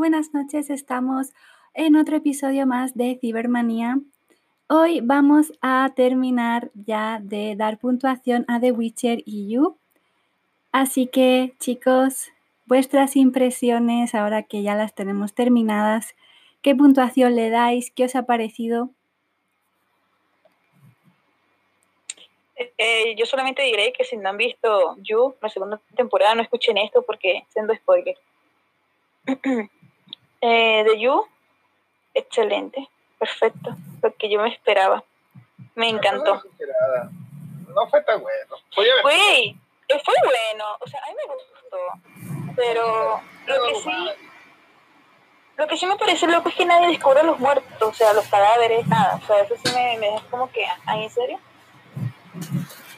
buenas noches. Estamos en otro episodio más de Cibermanía. Hoy vamos a terminar ya de dar puntuación a The Witcher y You. Así que, chicos, vuestras impresiones ahora que ya las tenemos terminadas, ¿qué puntuación le dais? ¿Qué os ha parecido? Eh, yo solamente diré que si no han visto You, la segunda temporada, no escuchen esto porque siendo spoiler. eh, de You, excelente, perfecto, lo que yo me esperaba. Me encantó. No fue tan bueno. Fue, fue bueno, o sea, a mí me gustó, pero lo que sí... Lo que sí me parece loco es que nadie descubre los muertos, o sea, los cadáveres, nada. O sea, eso sí me, me deja como que, ¿ahí en serio?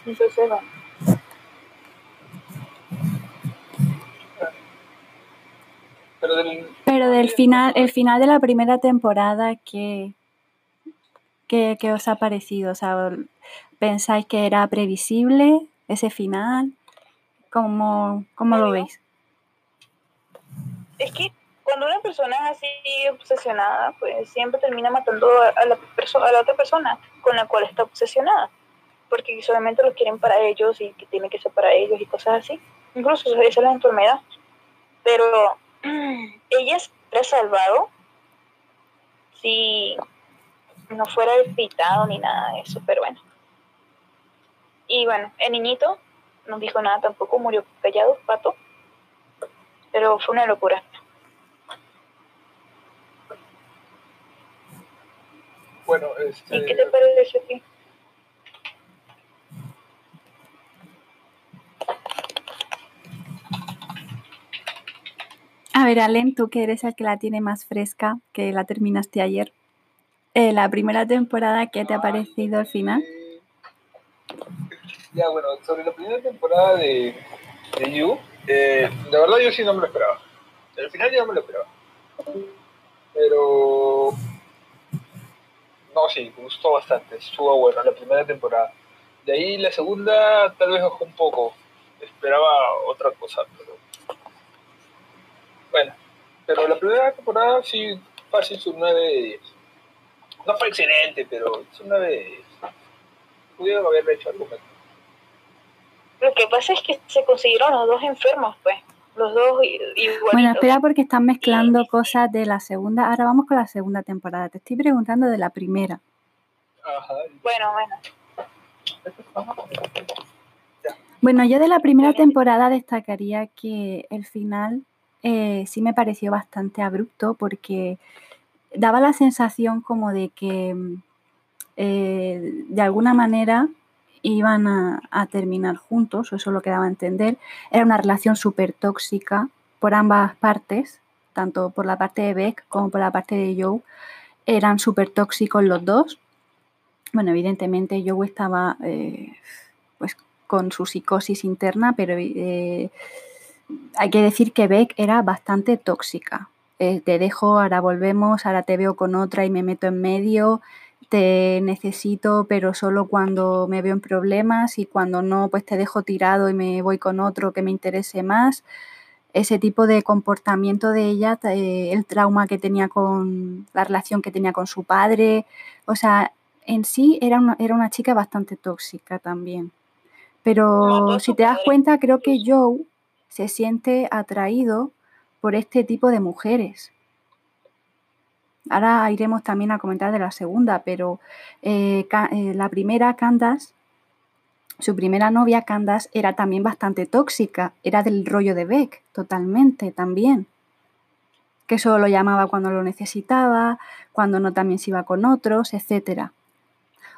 Entonces, bueno. Pero del, final, el final de la primera temporada, ¿qué, qué, os ha parecido? O sea, ¿pensáis que era previsible ese final? ¿Cómo, cómo lo veis? Es que cuando una persona es así obsesionada, pues siempre termina matando a la, a la otra persona con la cual está obsesionada porque solamente lo quieren para ellos y que tiene que ser para ellos y cosas así. Incluso esa es la enfermedad. Pero ella se salvado si no fuera despitado ni nada de eso, pero bueno. Y bueno, el niñito no dijo nada tampoco, murió callado, pato. Pero fue una locura. Bueno, este... ¿Y qué te parece a ti? Ver, Alen, tú que eres el que la tiene más fresca, que la terminaste ayer. Eh, la primera temporada, ¿qué te ha parecido al final? Ya, bueno, sobre la primera temporada de, de You, eh, de verdad yo sí no me lo esperaba. Al final yo no me lo esperaba. Pero. No, sí, me gustó bastante. Estuvo bueno la primera temporada. De ahí la segunda tal vez bajó un poco. Esperaba otra cosa, pero bueno, pero la primera temporada sí fácil su 9 de 10. No fue excelente, pero es un 9 de 10. Pudieron haber hecho algo mejor. Lo que pasa es que se consiguieron los dos enfermos, pues. Los dos igualitos. Bueno, espera porque están mezclando cosas de la segunda. Ahora vamos con la segunda temporada. Te estoy preguntando de la primera. Ajá. Bueno, bueno. Bueno, yo de la primera temporada destacaría que el final eh, sí me pareció bastante abrupto porque daba la sensación como de que eh, de alguna manera iban a, terminar juntos, eso lo que daba a entender. Era una relación súper tóxica por ambas partes, tanto por la parte de Beck como por la parte de Joe. Eran súper tóxicos los dos. Bueno, evidentemente Joe estaba eh, pues con su psicosis interna, pero hay que decir que Beck era bastante tóxica. Eh, te dejo, ahora volvemos, ahora te veo con otra y me meto en medio, te necesito, pero solo cuando me veo en problemas y cuando no, pues te dejo tirado y me voy con otro que me interese más. Ese tipo de comportamiento de ella, el trauma que tenía con la relación que tenía con su padre, o sea, en sí era una, era una chica bastante tóxica también. Pero si te das cuenta, creo que Joe se siente atraído por este tipo de mujeres. Ahora iremos también a comentar de la segunda, pero eh, eh, la primera, Candace, su primera novia, Candace, era también bastante tóxica, era del rollo de Beck, totalmente también. Que solo lo llamaba cuando lo necesitaba, cuando no también se iba con otros, etc.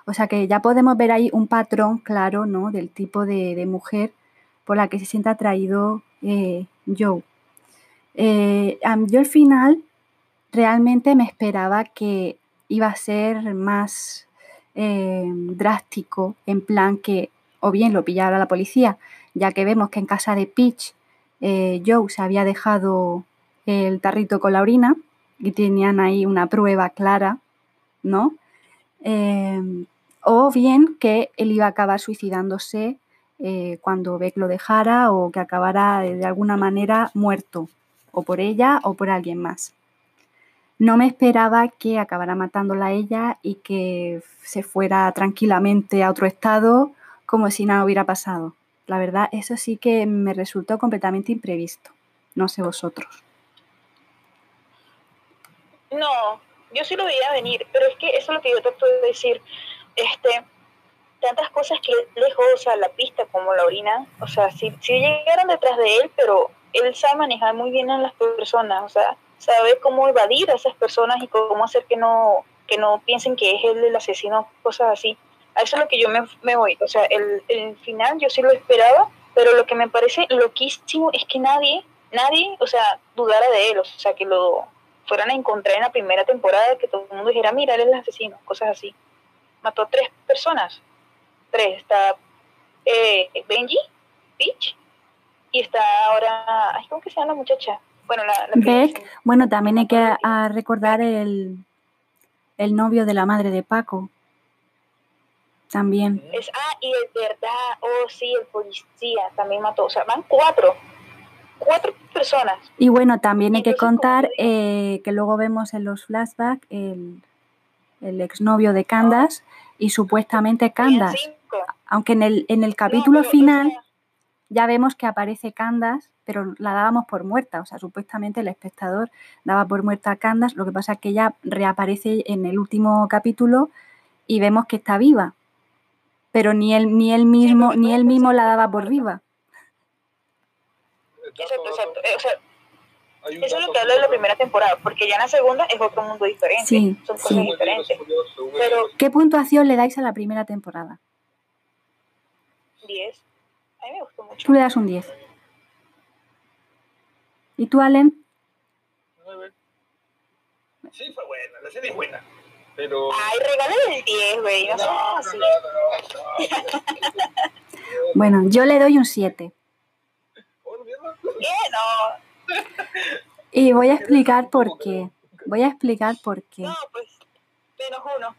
O sea que ya podemos ver ahí un patrón claro ¿no? del tipo de, de mujer por la que se sienta atraído eh, Joe. Eh, yo al final realmente me esperaba que iba a ser más eh, drástico, en plan que o bien lo pillara la policía, ya que vemos que en casa de Peach Joe se había dejado el tarrito con la orina y tenían ahí una prueba clara, ¿no? o bien que él iba a acabar suicidándose eh, cuando Beck lo dejara o que acabara de alguna manera muerto. o por ella o por alguien más. No me esperaba que acabara matándola ella y que se fuera tranquilamente a otro estado como si nada hubiera pasado. La verdad, eso sí que me resultó completamente imprevisto. No sé vosotros. No, yo sí lo veía venir, pero es que eso es lo que yo te puedo decir. Este, tantas cosas que lejos, o sea, la pista como la orina, o sea, sí, sí llegaron detrás de él, pero él sabe manejar muy bien a las personas, o sea, sabe cómo evadir a esas personas y cómo hacer que no, que no piensen que es él el asesino, cosas así. A eso es lo que yo me, me voy, o sea, el, el final yo sí lo esperaba, pero lo que me parece loquísimo es que nadie, nadie, o sea, dudara de él, o sea, que lo fueran a encontrar en la primera temporada, que todo el mundo dijera, mira, él es el asesino, cosas así. Mató a tres personas, tres. Está eh, Benji, Peach, y está ahora, ¿cómo que se llama la muchacha? Bueno, la, Beck, bueno, también hay que recordar el, el novio de la madre de Paco. También. Es, ah, y es verdad, oh sí, el policía también mató. O sea, van cuatro. Cuatro personas. Y bueno, también hay que contar eh, que luego vemos en los flashbacks el, el exnovio de Candace y supuestamente Candace aunque en el, en el capítulo final ya vemos que aparece Candas, pero la dábamos por muerta, o sea, supuestamente el espectador daba por muerta a Candas, lo que pasa es que ella reaparece en el último capítulo y vemos que está viva, pero ni él, ni él mismo, ni él mismo la daba por viva. Exacto, exacto. Eh, o sea, eso es lo que habla de la primera temporada, porque ya en la segunda es otro mundo diferente. Sí, son cosas diferentes. Pero, ¿Qué puntuación le dais a la primera temporada? 10. A mí me gustó mucho. Tú le das un 10. ¿Y tú, Allen? 9. Sí, fue buena, la serie es buena. Pero... Ay, regálale el 10, güey. No, no, así. bueno, yo le doy un 7. ¿Qué? No. Y voy a explicar por qué. Voy a explicar por qué. No, pues, menos uno.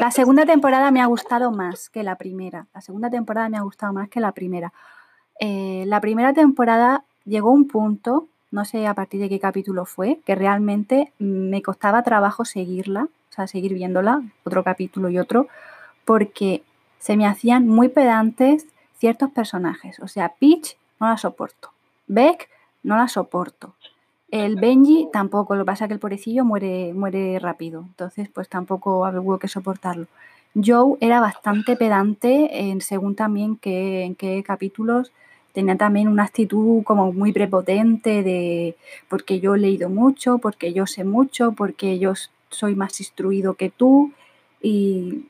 La segunda temporada me ha gustado más que la primera. La segunda temporada me ha gustado más que la primera. Eh, la primera temporada llegó un punto, no sé a partir de qué capítulo fue, que realmente me costaba trabajo seguirla, o sea, seguir viéndola, otro capítulo y otro, porque se me hacían muy pedantes ciertos personajes. O sea, Peach no la soporto. Beck no la soporto. El Benji tampoco, lo que pasa es que el pobrecillo muere, muere rápido, entonces pues tampoco hubo que soportarlo. Joe era bastante pedante en según también que, en qué capítulos tenía también una actitud como muy prepotente de porque yo he leído mucho, porque yo sé mucho, porque yo soy más instruido que tú y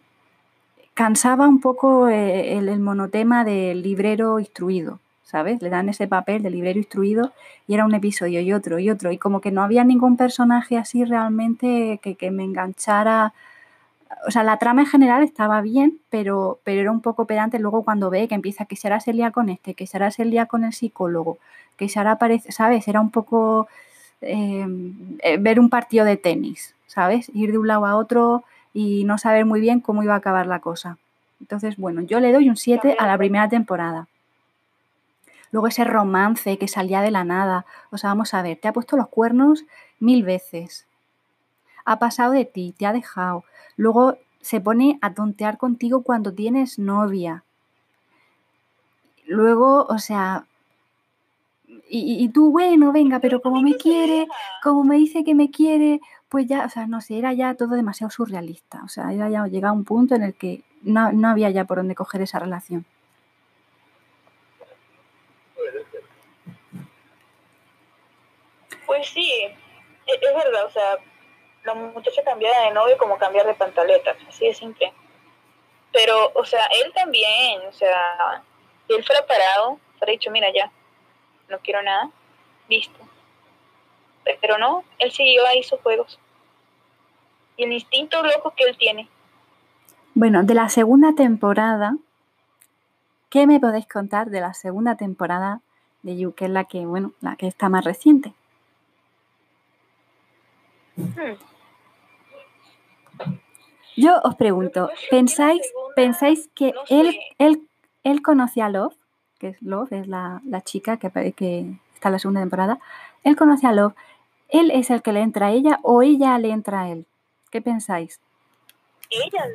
cansaba un poco eh, el monotema del librero instruido. ¿Sabes? Le dan ese papel de librero instruido y era un episodio y otro y otro. Y como que no había ningún personaje así realmente que, me enganchara. O sea, la trama en general estaba bien, pero, pero era un poco pedante luego cuando ve que empieza que será el día con este, que será el día con el psicólogo, que será aparece, ¿sabes? Era un poco eh, eh, ver un partido de tenis, ¿sabes? Ir de un lado a otro y no saber muy bien cómo iba a acabar la cosa. Entonces, bueno, yo le doy un 7 a la primera temporada. Luego ese romance que salía de la nada. O sea, vamos a ver, te ha puesto los cuernos mil veces. Ha pasado de ti, te ha dejado. Luego se pone a tontear contigo cuando tienes novia. Luego, o sea, y, tú, bueno, venga, pero como me quiere, como me dice que me quiere, pues ya, o sea, no sé, era ya todo demasiado surrealista. O sea, era ya llegado a un punto en el que no, no había ya por dónde coger esa relación. Pues sí, e-, es, verdad, o sea, la muchacha cambiaba de novio como cambiar de pantaletas, así de simple. Pero, o sea, él también, o sea, si él fuera parado, fuera dicho, mira ya, no quiero nada, listo. Pero no, él siguió ahí sus juegos. Y el instinto loco que él tiene. Bueno, de la segunda temporada, ¿qué me podéis contar de la segunda temporada de You, que es la que, bueno, la que está más reciente? Yo os pregunto, ¿pensáis, ¿pensáis que él, él, él conocía a Love? Que es Love, es la, chica que, que está en la segunda temporada. él conoce a Love, ¿él es el que le entra a ella o ella le entra a él? ¿Qué pensáis? Ella,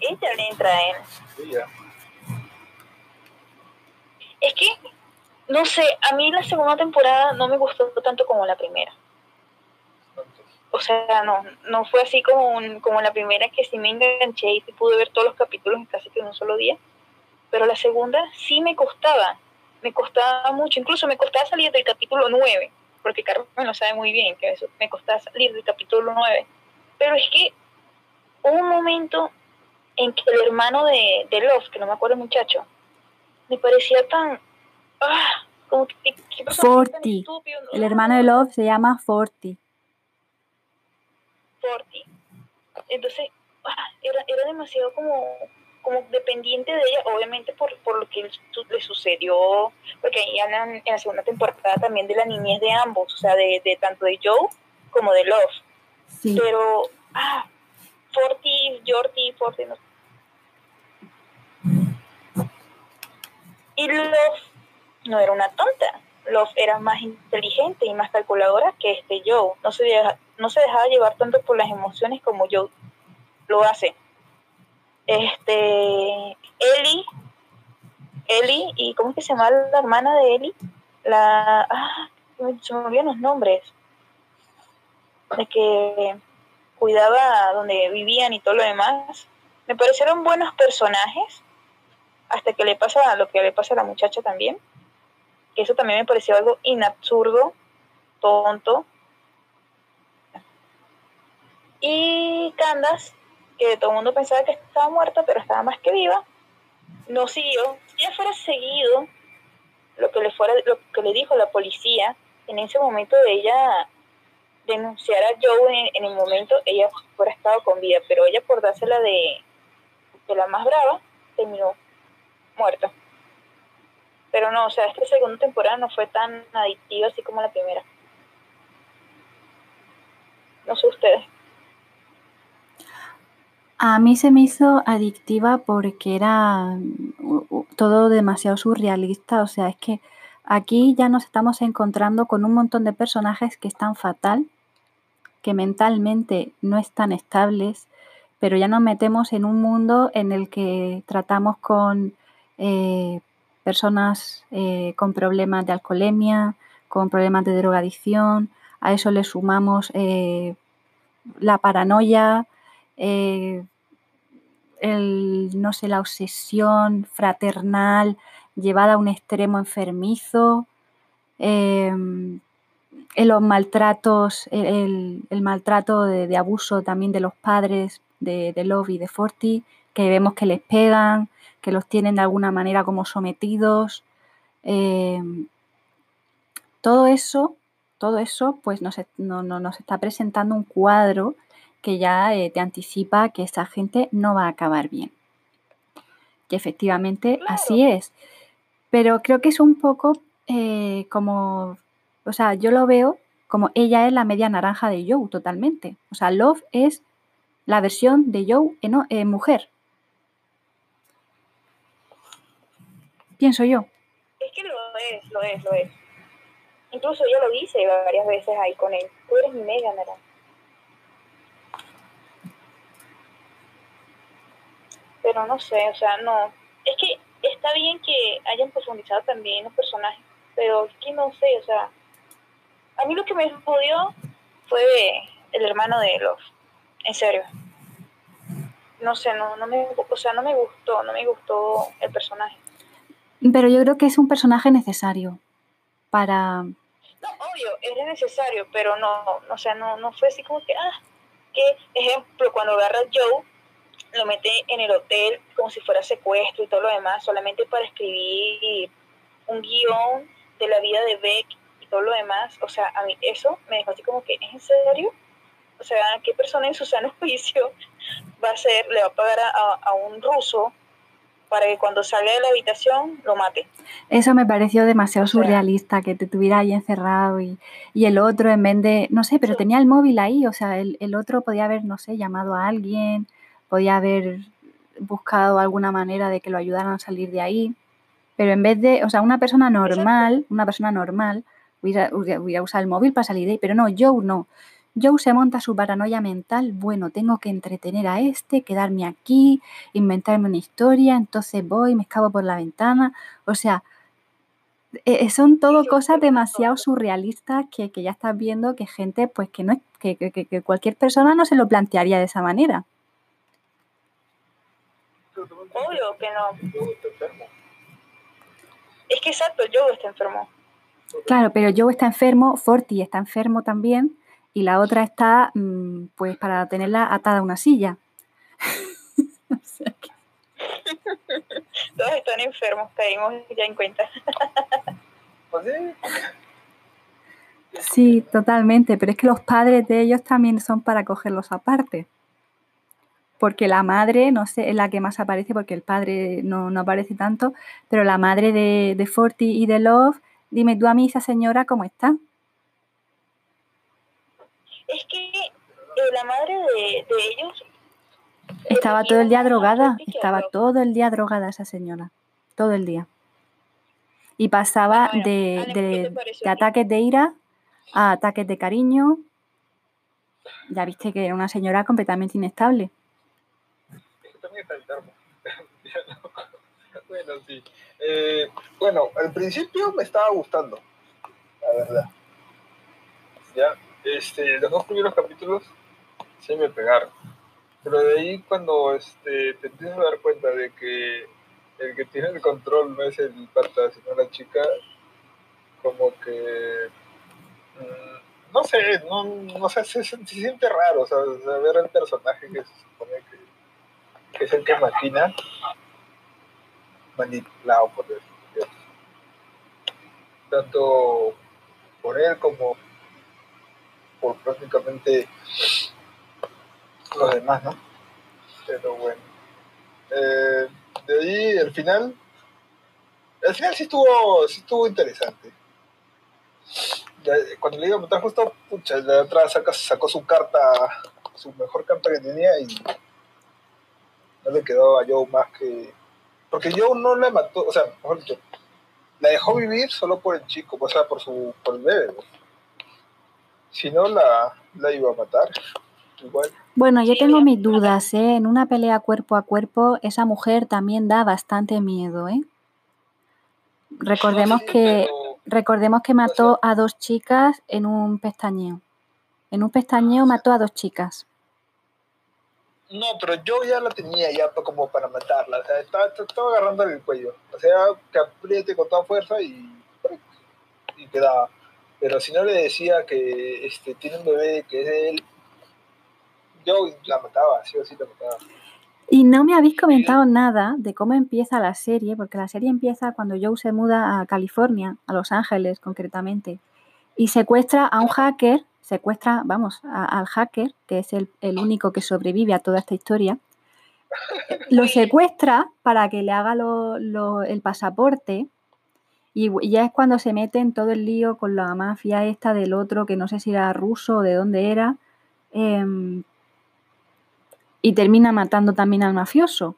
ella le entra a él. Ella. Es que, no sé, a mí la segunda temporada no me gustó tanto como la primera. O sea, no, no fue así como, un, como la primera que sí me enganché y pude ver todos los capítulos en casi que en un solo día. Pero la segunda sí me costaba, me costaba mucho, incluso me costaba salir del capítulo 9, porque Carmen lo sabe muy bien, que eso me costaba salir del capítulo 9. Pero es que hubo un momento en que el hermano de, de Love, que no me acuerdo el muchacho, me parecía tan... Ah, como que, personaje tan estúpido, El hermano de Love se llama Forty. Forti. Entonces, era, era demasiado como, como dependiente de ella, obviamente por, por lo que le sucedió, porque ahí hablan en la segunda temporada también de la niñez de ambos, o sea, de, de tanto de Joe como de Love. Sí. Pero, ah, Forti, Jordi, Forti, no Y Love no era una tonta. Love era más inteligente y más calculadora que este Joe. No se, no se dejaba llevar tanto por las emociones como Joe lo hace. Este, Ellie, Ellie, ¿y cómo es que se llama la hermana de Ellie? La, ah, se me olvidan los nombres. De que cuidaba donde vivían y todo lo demás. Me parecieron buenos personajes hasta que le pasa lo que le pasa a la muchacha también. Que eso también me pareció algo inabsurdo, tonto. Y Candace, que todo el mundo pensaba que estaba muerta, pero estaba más que viva, no siguió. Si ella fuera seguido lo que le fuera, lo que le dijo la policía, en ese momento de ella denunciar a Joe en, en el momento, ella fuera estado con vida, pero ella por dársela de, de la más brava, terminó muerta. Pero no, o sea, esta segunda temporada no fue tan adictiva así como la primera. No sé ustedes. A mí se me hizo adictiva porque era todo demasiado surrealista. O sea, es que aquí ya nos estamos encontrando con un montón de personajes que están fatal, que mentalmente no están estables, pero ya nos metemos en un mundo en el que tratamos con eh, personas eh, con problemas de alcoholemia, con problemas de drogadicción. A eso le sumamos eh, la paranoia, eh, el, no sé, la obsesión fraternal llevada a un extremo enfermizo, en los maltratos, el, maltrato de, de abuso también de los padres de, de Love y de Forti, que vemos que les pegan, que los tienen de alguna manera como sometidos. eh, todo eso, todo eso, pues nos, no- no- nos está presentando un cuadro que ya eh, te anticipa que esta gente no va a acabar bien. Que efectivamente Claro. así es. Pero creo que es un poco eh, como, o sea, yo lo veo como ella es la media naranja de Joe totalmente. O sea, Love es la versión de Joe en mujer. Pienso yo. Es que lo es, lo es, lo es. Incluso ella lo dice varias veces ahí con él. Tú eres mi media naranja. Pero no sé, o sea, no. Es que está bien que hayan profundizado también los personajes, pero es que no sé, o sea. A mí lo que me jodió fue el hermano de Love. En serio. No sé, no, no me, o sea, no me gustó, no me gustó el personaje. Pero yo creo que es un personaje necesario para... No, obvio, era necesario, pero no, o sea, no, no fue así como que, ah, que ejemplo, cuando agarra a Joe, lo mete en el hotel como si fuera secuestro y todo lo demás, solamente para escribir un guion de la vida de Beck y todo lo demás, o sea, a mí eso me dejó así como que, ¿es en serio? O sea, ¿qué persona en su sano juicio va a ser, le va a pagar a, a- a un ruso para que cuando salga de la habitación lo mate? Eso me pareció demasiado surrealista, que te tuviera ahí encerrado y, y el otro en vez de, no sé, pero Sí. tenía el móvil ahí, o sea, el, el otro podía haber, no sé, llamado a alguien, podía haber buscado alguna manera de que lo ayudaran a salir de ahí, pero en vez de, o sea, una persona normal, una persona normal, voy a, voy a usar el móvil para salir de ahí, pero no, Joe no. Joe se monta su paranoia mental, bueno, tengo que entretener a este, quedarme aquí, inventarme una historia, entonces voy, me escapo por la ventana, o sea, eh, eh, son todo cosas demasiado surrealistas que, ya estás viendo que gente, pues que no es, que, que, cualquier persona no se lo plantearía de esa manera. Obvio que no. Es que exacto, Joe está enfermo. Claro, pero Joe está enfermo, Forti está enfermo también, y la otra está, mm, pues, para tenerla atada a una silla. Todos están enfermos, caímos ya en cuenta. Pues sí, totalmente, pero es que los padres de ellos también son para cogerlos aparte. Porque la madre, no sé, es la que más aparece, porque el padre no, aparece tanto, pero la madre de, de Forti y de Love, dime tú a mí, esa señora, ¿cómo está? Es que eh, la madre de, de ellos estaba todo el día drogada, estaba todo el día drogada esa señora, todo el día. Y pasaba de, ataques de ira a ataques de cariño. Ya viste que era una señora completamente inestable. bueno, sí. Eh, bueno, al principio me estaba gustando, la verdad. Ya, este, los dos primeros capítulos sí me pegaron. Pero de ahí cuando este, te empiezas a dar cuenta de que el que tiene el control no es el pata, sino la chica, como que... Mm, no sé, no, no sé, se, siente raro, sea, ver al personaje que se supone que, que es el que maquina, manipulado por Dios. Tanto por él como por prácticamente los demás, ¿no? Pero bueno. Eh, de ahí, el final. El final sí estuvo, sí estuvo interesante. cuando le iba a matar justo, pucha, la otra saca, sacó su carta, su mejor carta que tenía y no le quedó a Joe más que. Porque Joe no la mató, o sea, mejor dicho, la dejó vivir solo por el chico, o sea, por su por el bebé. Si no, la, la iba a matar. Bueno, yo tengo mis dudas, ¿eh? En una pelea cuerpo a cuerpo, esa mujer también da bastante miedo, ¿eh? Recordemos que recordemos que mató a dos chicas en un pestañeo. En un pestañeo mató a dos chicas. No, pero yo ya la tenía ya como para matarla. O sea, estaba, estaba agarrándole el cuello. O sea, que apriete con toda fuerza y, y quedaba. Pero si no le decía que este, tiene un bebé que es de él, yo la mataba, sí o sí la mataba. Y no me habéis comentado nada de cómo empieza la serie, porque la serie empieza cuando Joe se muda a California, a Los Ángeles concretamente, y secuestra a un hacker, secuestra, vamos, al hacker, que es el, único que sobrevive a toda esta historia, lo secuestra para que le haga el pasaporte y ya es cuando se mete en todo el lío con la mafia esta del otro, que no sé si era ruso o de dónde era, em, y termina matando también al mafioso.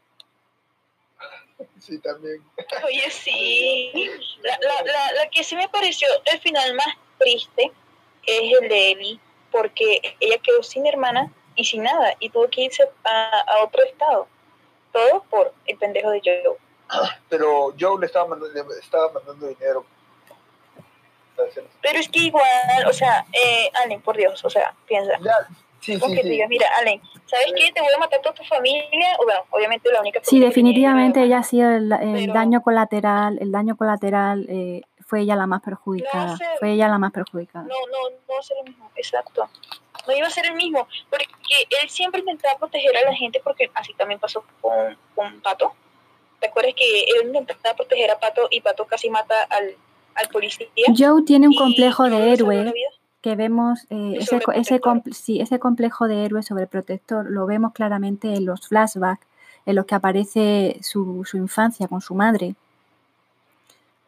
Sí, también. Oye, sí. La, la, la, que sí me pareció el final más triste es el de Ellie, porque ella quedó sin hermana y sin nada, y tuvo que irse a, otro estado. Todo por el pendejo de Joe. Pero Joe le estaba mandando, estaba mandando dinero. Pero es que igual, o sea, eh, Allen, por Dios, o sea, piensa. Sí, sí, que diga, mira, Allen, ¿sabes qué? Te voy a matar a toda tu familia. O bueno, obviamente la única Sí, definitivamente ella ha sido el, daño colateral, el daño colateral eh, fue ella la más perjudicada. fue ella la más perjudicada. No, no, no va a ser lo mismo, exacto. No iba a ser el mismo, porque él siempre intentaba proteger a la gente, porque así también pasó con, con Pato. ¿Te acuerdas que él intentaba proteger a Pato y Pato casi mata al, al policía? Joe tiene un complejo de héroe que vemos eh, ese, ese, sí, ese complejo de héroe sobre protector, lo vemos claramente en los flashbacks, en los que aparece su, su infancia con su madre,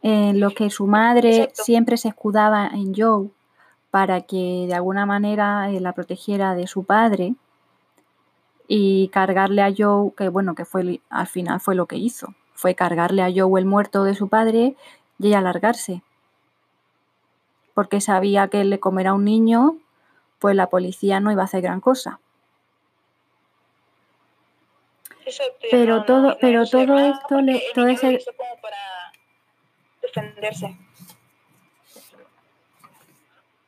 en los que su madre siempre se escudaba en Joe para que de alguna manera eh, la protegiera de su padre y cargarle a Joe, que bueno, que fue al final fue lo que hizo, fue cargarle a Joe el muerto de su padre y ella largarse. porque sabía que le comerá un niño, pues la policía no iba a hacer gran cosa. Pero todo- pero todo esto le- todo ese- defenderse.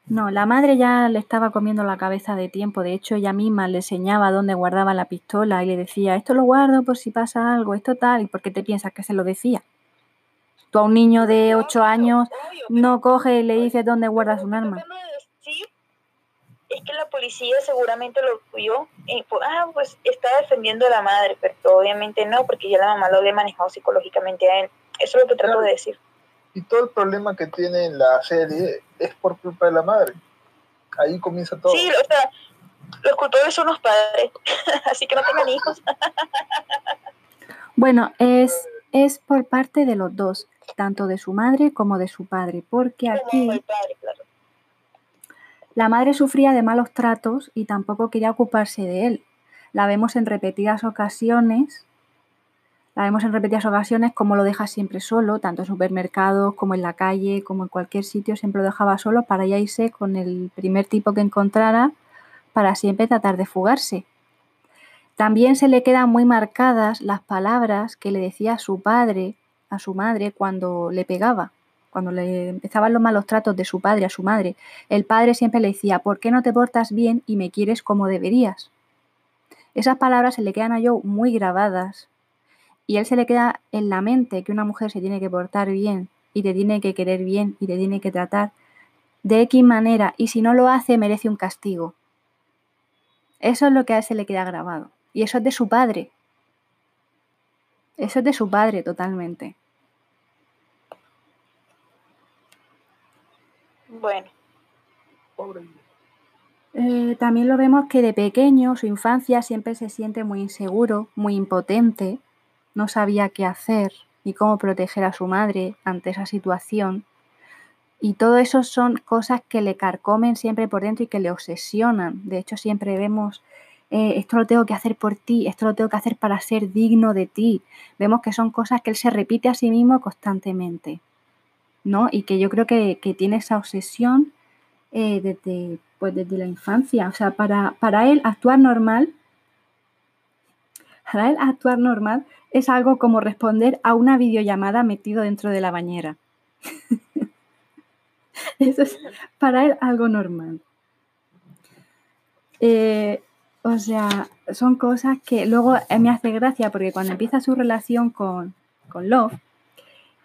No, la madre ya le estaba comiendo la cabeza de tiempo. De hecho, ella misma le enseñaba dónde guardaba la pistola y le decía, esto lo guardo por si pasa algo, esto tal. ¿Y por qué te piensas que se lo decía? Tú a un niño de 8 años no coge y le dices dónde guardas un Lo que arma. decir es que la policía seguramente lo vio y pues, ah, pues está defendiendo a la madre, pero obviamente no, porque ya la mamá lo había manejado psicológicamente a él. Eso es lo que trato Claro. de decir. Y todo el problema que tiene en la serie es por culpa de la madre. Ahí comienza todo. Sí, o sea, los culpables son los padres, así que no tengan hijos. Bueno, es, es por parte de los dos, tanto de su madre como de su padre, porque Como aquí el padre, claro. la madre sufría de malos tratos y tampoco quería ocuparse de él. La vemos en repetidas ocasiones, la vemos en repetidas ocasiones como lo deja siempre solo, tanto en supermercados como en la calle, como en cualquier sitio, siempre lo dejaba solo para ya irse con el primer tipo que encontrara para siempre tratar de fugarse. También se le quedan muy marcadas las palabras que le decía su padre, a su madre, cuando le pegaba, cuando le empezaban los malos tratos de su padre a su madre. El padre siempre le decía, ¿por qué no te portas bien y me quieres como deberías? Esas palabras se le quedan a Joe muy grabadas y él se le queda en la mente que una mujer se tiene que portar bien y te tiene que querer bien y te tiene que tratar de X manera y si no lo hace merece un castigo. Eso es lo que a él se le queda grabado. Y eso es de su padre. Eso es de su padre totalmente. Bueno, Pobre. Eh, también lo vemos que de pequeño, su infancia, siempre se siente muy inseguro, muy impotente, no sabía qué hacer ni cómo proteger a su madre ante esa situación. Y todo eso son cosas que le carcomen siempre por dentro y que le obsesionan. De hecho, siempre vemos, eh, esto lo tengo que hacer por ti, esto lo tengo que hacer para ser digno de ti. Vemos que son cosas que él se repite a sí mismo constantemente. ¿no? Y que yo creo que, que tiene esa obsesión eh, desde, pues desde la infancia. O sea, para, para él actuar normal, para él actuar normal es algo como responder a una videollamada metido dentro de la bañera. Eso es para él algo normal. Eh, o sea, son cosas que luego eh, me hace gracia porque cuando empieza su relación con, con Love,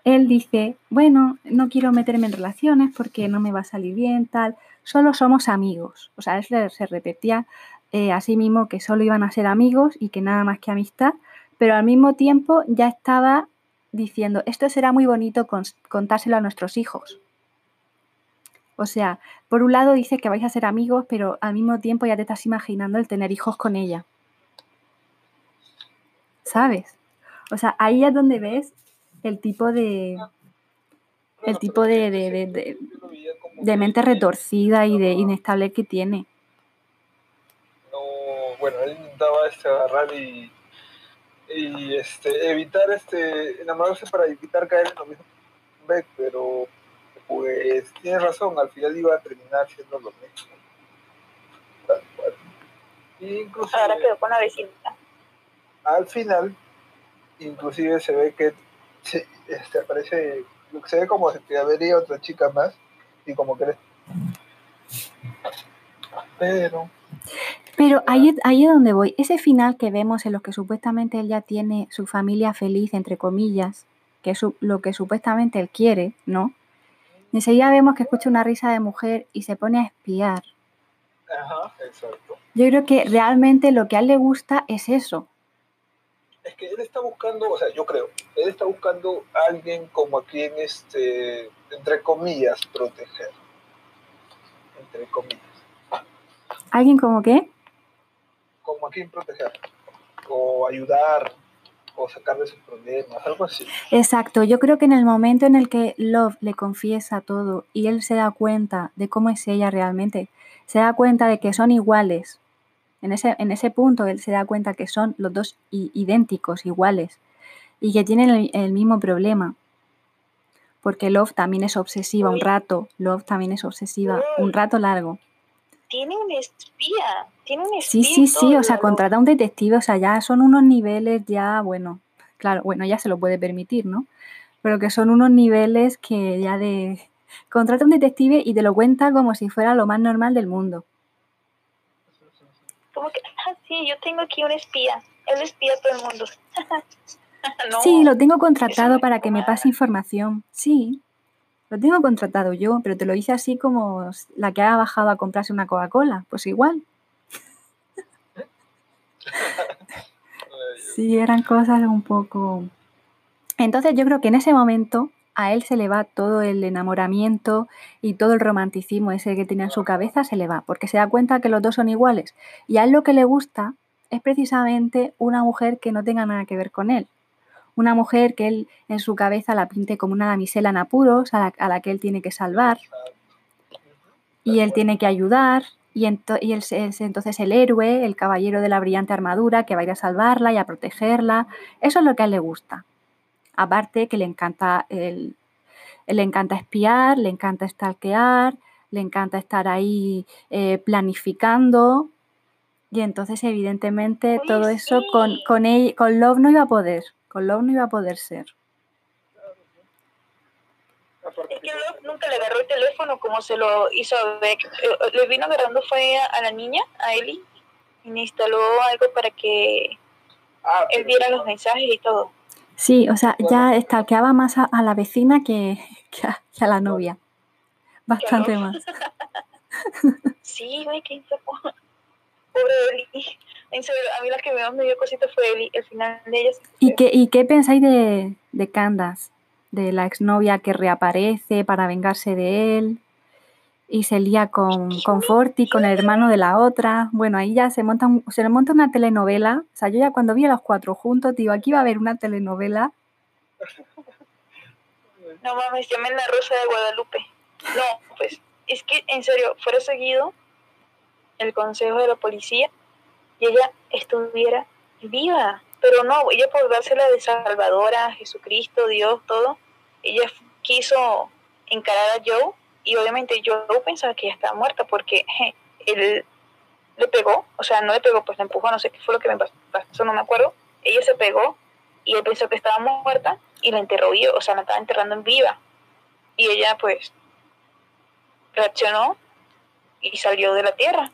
él dice, bueno, no quiero meterme en relaciones porque no me va a salir bien, tal, solo somos amigos. O sea, él se, se repetía eh, a sí mismo que solo iban a ser amigos y que nada más que amistad, pero al mismo tiempo ya estaba diciendo, esto será muy bonito con- contárselo a nuestros hijos. O sea, por un lado dice que vais a ser amigos, pero al mismo tiempo ya te estás imaginando el tener hijos con ella. ¿Sabes? O sea, ahí es donde ves el tipo de, el tipo de, de, de, de mente retorcida y de inestable que tiene. No, bueno, él intentaba este, agarrar y, y este, evitar este, enamorarse para evitar caer en lo mismo Beck, pero pues tienes razón, al final iba a terminar siendo lo mismo. Tal cual. Inclusive, ahora quedó con la vecina. al final, inclusive se ve que se, este, aparece, se ve como si te vería otra chica más, y como que. Pero, Pero ahí, es- ahí es donde voy. Ese final que vemos en los que supuestamente él ya tiene su familia feliz, entre comillas, que es su- lo que supuestamente él quiere, ¿no? Enseguida vemos que escucha una risa de mujer y se pone a espiar. ajá, exacto. Yo creo que realmente lo que a él le gusta es eso. Es que él está buscando, o sea, yo creo, él está buscando a alguien como a quien, este, entre comillas, proteger. Entre comillas. ¿Alguien como qué? Como a quien proteger. O ayudar, o sacar de sus problemas, algo así. Exacto, yo creo que en el momento en el que Love le confiesa todo y él se da cuenta de cómo es ella realmente, se da cuenta de que son iguales. En ese, en ese punto él se da cuenta que son los dos idénticos, iguales, y que tienen el, el mismo problema. porque Love también es obsesiva un rato, Love también es obsesiva un rato largo. Tiene un espía, tiene un espía. Sí, sí, sí, o sea, contrata a un detective, o sea, ya son unos niveles ya, bueno, claro, bueno, ya se lo puede permitir, ¿no? Pero que son unos niveles que ya de... Contrata a un detective y te lo cuenta como si fuera lo más normal del mundo. Como que, ah, sí, yo tengo aquí un espía, él espía a todo el mundo. sí, lo tengo contratado para que me pase información, sí. Lo tengo contratado yo, pero te lo hice así como la que ha bajado a comprarse una Coca-Cola. Pues igual. Sí, eran cosas un poco... Entonces yo creo que en ese momento a él se le va todo el enamoramiento y todo el romanticismo ese que tiene en su cabeza, se le va, porque se da cuenta que los dos son iguales. Y a él lo que le gusta es precisamente una mujer que no tenga nada que ver con él. Una mujer que él en su cabeza la pinte como una damisela en apuros a la, que él tiene que salvar. Y él tiene que ayudar y, y él es entonces el héroe, el caballero de la brillante armadura que va a ir a salvarla y a protegerla. Eso es lo que a él le gusta. Aparte que le encanta, el, le encanta espiar, le encanta stalkear, le encanta estar ahí eh, planificando. Y entonces, evidentemente, todo eso con, con, él, con Love no iba a poder. Con Love no iba a poder ser. Es que Love nunca le agarró el teléfono como se lo hizo a Beck. Le vino agarrando fue a la niña, a Ellie, y le instaló algo para que ah, él viera los mensajes y todo. Sí, o sea, ya estalqueaba más a, la vecina que, a, la novia. Bastante más. sí, güey, qué Pobre Ellie a mí la que más me dio cosita fue el, el final de ellas. ¿Y qué, ¿Y qué pensáis de, de Candace? De la exnovia que reaparece para vengarse de él y se lía con, con Forti, con el hermano de la otra. Bueno, ahí ya se monta, se le monta una telenovela. O sea, yo ya cuando vi a los cuatro juntos, digo, aquí va a haber una telenovela. No mames, llamen la Rosa de Guadalupe. No, pues, es que en serio, fuera seguido el consejo de la policía y ella estuviera viva. Pero no, ella por dársela de Salvadora, Jesucristo, Dios, todo, ella quiso encarar a Joe y obviamente Joe pensaba que ella estaba muerta porque él le pegó, o sea, no le pegó, pues le empujó, no sé qué fue lo que me pasó, no me acuerdo. Ella se pegó y él pensó que estaba muerta y la enterró o sea, la estaba enterrando en viva. Y ella pues reaccionó y salió de la tierra.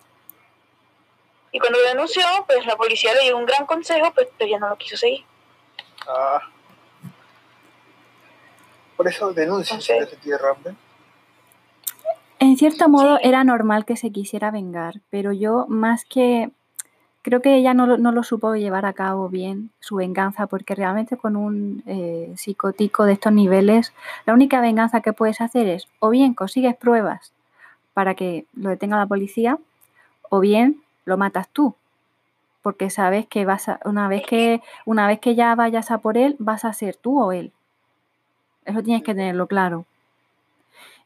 Y cuando denunció, pues la policía le dio un gran consejo, pues, pero ya no lo quiso seguir. Ah. Por eso denuncia se En cierto modo era normal que se quisiera vengar, pero yo más que creo que ella no, no, lo supo llevar a cabo bien, su venganza, porque realmente con un eh, psicótico de estos niveles, la única venganza que puedes hacer es o bien consigues pruebas para que lo detenga la policía, o bien lo matas tú. Porque sabes que vas a, una vez que, una vez que ya vayas a por él, vas a ser tú o él. Eso tienes que tenerlo claro.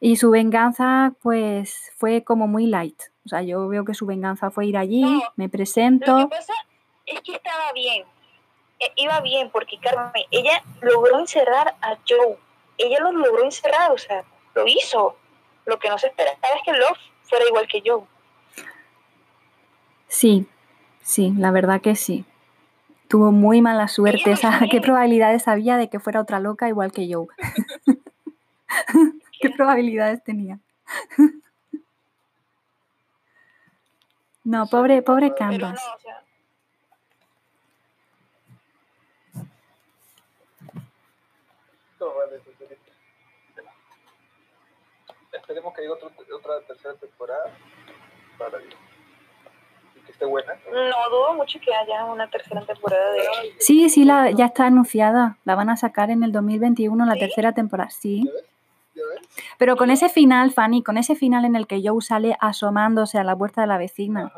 Y su venganza, pues, fue como muy light. O sea, yo veo que su venganza fue ir allí, me presento. Lo que pasa es que estaba bien. E, iba bien, porque Carmen, ella logró encerrar a Joe. Ella lo logró encerrar, o sea, lo hizo. Lo que no se esperaba es que Love fuera igual que Joe. Sí, sí, la verdad que sí. Tuvo muy mala suerte. ¿Qué probabilidades había de que fuera otra loca igual que yo? ¿Qué probabilidades tenía? No, pobre, pobre Canvas. Esperemos que haya otra, otra tercera temporada para buena. No dudo mucho que haya una tercera temporada de Sí, sí, la, ya está anunciada. La van a sacar en el 2021, la tercera temporada, sí. Pero con ese final, Fanny, con ese final en el que Joe sale asomándose a la puerta de la vecina,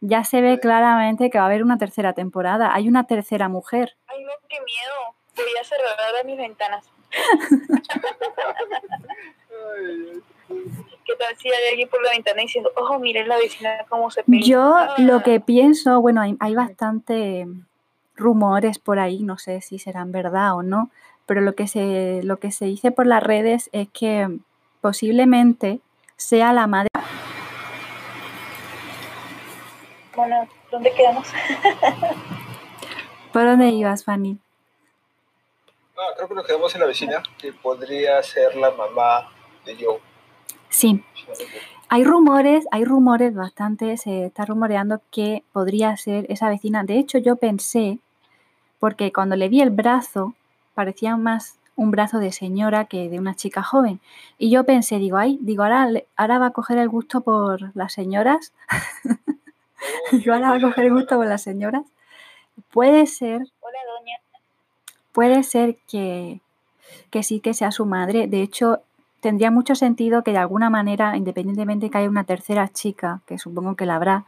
ya se ve claramente que va a haber una tercera temporada. Hay una tercera mujer. Ay, no, qué miedo. Voy a cerrar mis ventanas. ¿Qué tal si hay alguien por la ventana diciendo, ojo, miren la vecina cómo se pega? Yo lo que pienso, bueno, hay, hay bastante rumores por ahí, no sé si serán verdad o no, pero lo que se, lo que se dice por las redes es que posiblemente sea la madre. Bueno, ¿dónde quedamos? ¿Por dónde ibas, Fanny? Ah, creo que nos quedamos en la vecina, que podría ser la mamá de Joe. Sí. Hay rumores, hay rumores bastante, se está rumoreando que podría ser esa vecina. De hecho, yo pensé, porque cuando le vi el brazo, parecía más un brazo de señora que de una chica joven. Y yo pensé, digo, ay, digo, ahora, ahora va a coger el gusto por las señoras. digo, ahora va a coger el gusto por las señoras. Puede ser. Hola, doña. Puede ser que, que sí que sea su madre. De hecho, tendría mucho sentido que de alguna manera, independientemente que haya una tercera chica, que supongo que la habrá,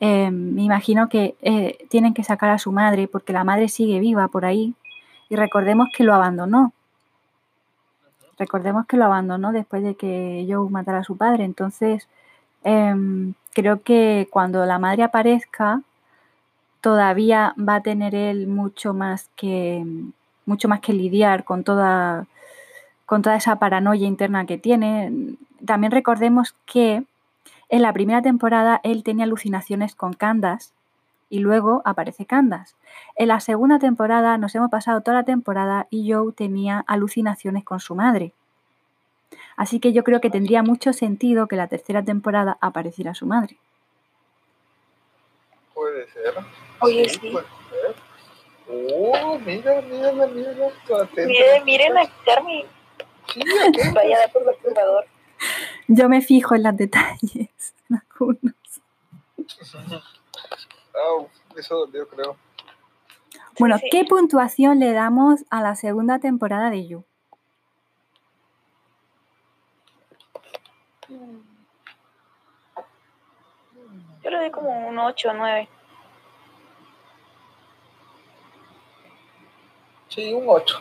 eh, me imagino que eh, tienen que sacar a su madre porque la madre sigue viva por ahí y recordemos que lo abandonó. Recordemos que lo abandonó después de que Joe matara a su padre. Entonces, em, creo que cuando la madre aparezca, todavía va a tener él mucho más que mucho más que lidiar con toda con toda esa paranoia interna que tiene. También recordemos que en la primera temporada él tenía alucinaciones con Candas y luego aparece Candas. En la segunda temporada nos hemos pasado toda la temporada y Joe tenía alucinaciones con su madre. Así que yo creo que tendría mucho sentido que la tercera temporada apareciera su madre. Puede ser. Oye, sí. Puede ser. Oh, mira, mira, mira. Miren, miren a Carmen. Vaya dato perturbador. Yo me fijo en los detalles, en algunos. Ah, eso yo creo. Bueno, sí. ¿qué puntuación le damos a la segunda temporada de You? Yo le doy como un 8 o 9. Sí, un 8.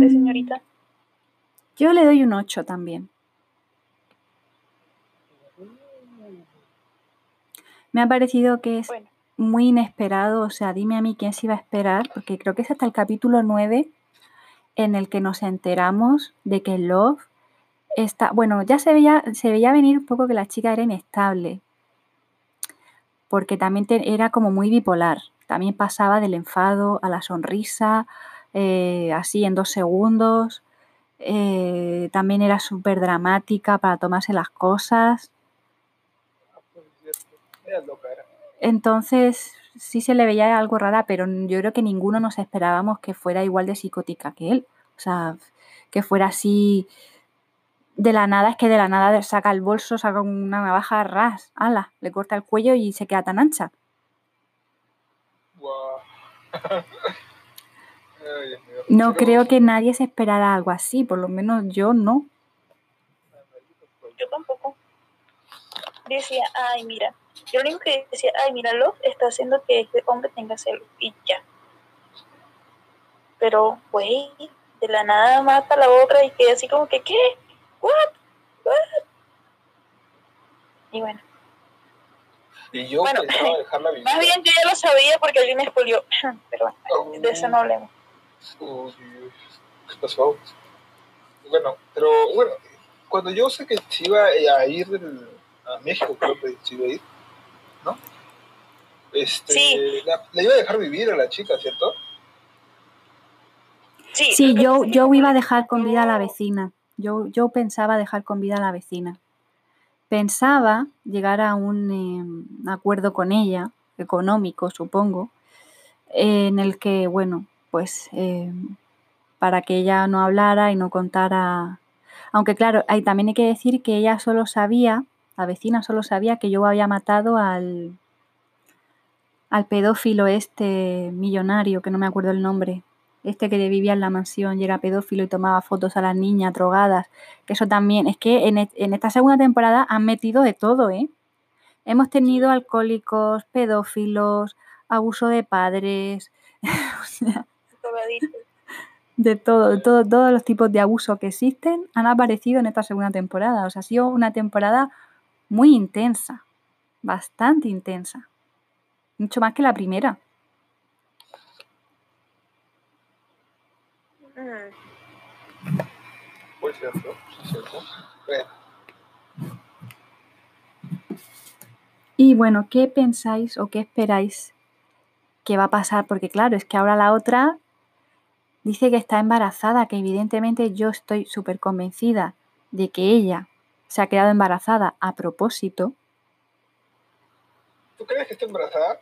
¿Y usted, Mm, señorita? Yo le doy un 8 también. Me ha parecido que es Bueno, muy inesperado, o sea, dime a mí quién se iba a esperar, porque creo que es hasta el capítulo 9 en el que nos enteramos de que Love está, bueno, ya se veía, se veía venir un poco que la chica era inestable, porque también te- era como muy bipolar, también pasaba del enfado a la sonrisa, eh, así en dos segundos, eh, también era súper dramática para tomarse las cosas. Entonces sí se le veía algo rara, pero yo creo que ninguno nos esperábamos que fuera igual de psicótica que él. O sea, que fuera así de la nada, es que de la nada saca el bolso, saca una navaja, ras, ala, le corta el cuello y se queda tan ancha. Guau. No creo que nadie se esperara algo así, por lo menos yo no. yo tampoco. Decía, ay, mira. Yo lo único que decía, ay, mira, Love está haciendo que este hombre tenga celos. Y ya. Pero, güey, de la nada mata a la otra y queda así como que, ¿qué? ¿What? ¿What? Y bueno, Y yo Bueno, pensaba dejarla vivir. más bien yo ya lo sabía porque alguien me expolió. Pero Oh. bueno, de eso no hablemos. ¿Qué pasó? Bueno, pero bueno, cuando yo sé que se iba a ir del- a México, creo que se iba a ir, ¿no? Este, Sí. la, la iba a dejar vivir a la chica, ¿cierto? Sí, Sí, yo, yo iba a dejar con vida a la vecina. Yo, yo pensaba dejar con vida a la vecina. Pensaba llegar a un eh, acuerdo con ella, económico, supongo, en el que, bueno, pues eh, para que ella no hablara y no contara. Aunque claro, hay, también hay que decir que ella solo sabía, la vecina solo sabía que yo había matado al, al pedófilo este millonario, que no me acuerdo el nombre, este que vivía en la mansión y era pedófilo y tomaba fotos a las niñas drogadas, que eso también, es que en, e- en esta segunda temporada han metido de todo, ¿eh? Hemos tenido alcohólicos, pedófilos, abuso de padres, o sea, de todo, de todo, todos los tipos de abuso que existen han aparecido en esta segunda temporada. O sea, ha sido una temporada muy intensa, bastante intensa, mucho más que la primera. Mm. Pues cierto, cierto. Y bueno, ¿qué pensáis o qué esperáis que va a pasar? Porque claro, es que ahora la otra dice que está embarazada, que evidentemente yo estoy súper convencida de que ella se ha quedado embarazada a propósito. ¿tú crees que está embarazada?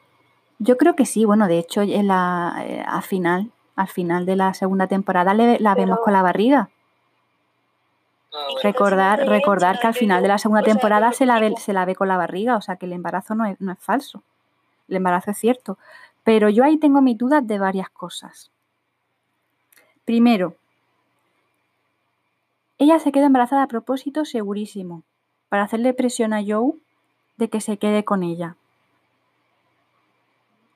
Yo creo que sí, bueno, de hecho en la, eh, al final, al final de la segunda temporada le- la vemos con la barriga. Ah, bueno. Recordar, recordar que al final de la segunda temporada se la, ve, se la ve con la barriga, o sea que el embarazo no es, no es falso. El embarazo es cierto. Pero yo ahí tengo mis dudas de varias cosas. Primero, ella se quedó embarazada a propósito, segurísimo, para hacerle presión a Joe de que se quede con ella.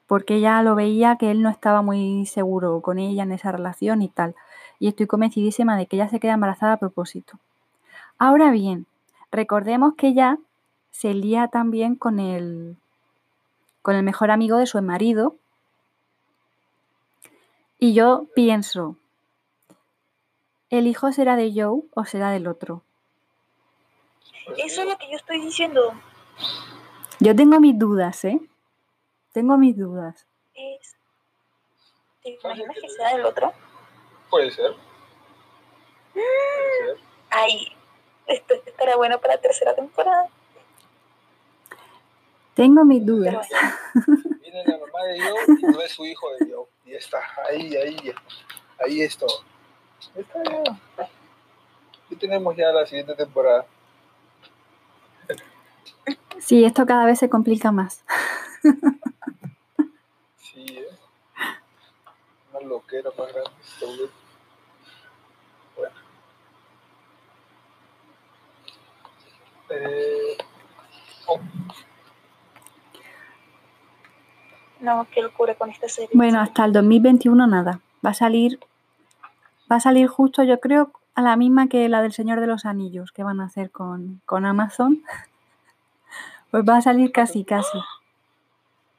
Porque ella lo veía que él no estaba muy seguro con ella en esa relación y tal. Y estoy convencidísima de que ella se queda embarazada a propósito. Ahora bien, recordemos que ella se lía también con el, con el mejor amigo de su marido. Y yo pienso, ¿el hijo será de Joe o será del otro? Pues Eso es lo que yo estoy diciendo. Yo tengo mis dudas, ¿eh? Tengo mis dudas. Es, ¿Te imaginas que sea del otro? Puede ser. Puede ser. Ay, esto estará bueno para la tercera temporada. Tengo mis dudas. Viene la mamá de Joe y no es su hijo de Joe. Y está, ahí, ahí, ahí es todo. Está ya. Y tenemos ya la siguiente temporada. Sí, esto cada vez se complica más. Sí, ¿eh? Una loquera más grande. seguro. Bueno. Eh, oh, no, qué locura con esta serie. Bueno, hasta el 2021 nada. Va a salir, va a salir justo, yo creo, a la misma que la del Señor de los Anillos que van a hacer con, con Amazon. Pues va a salir casi, casi.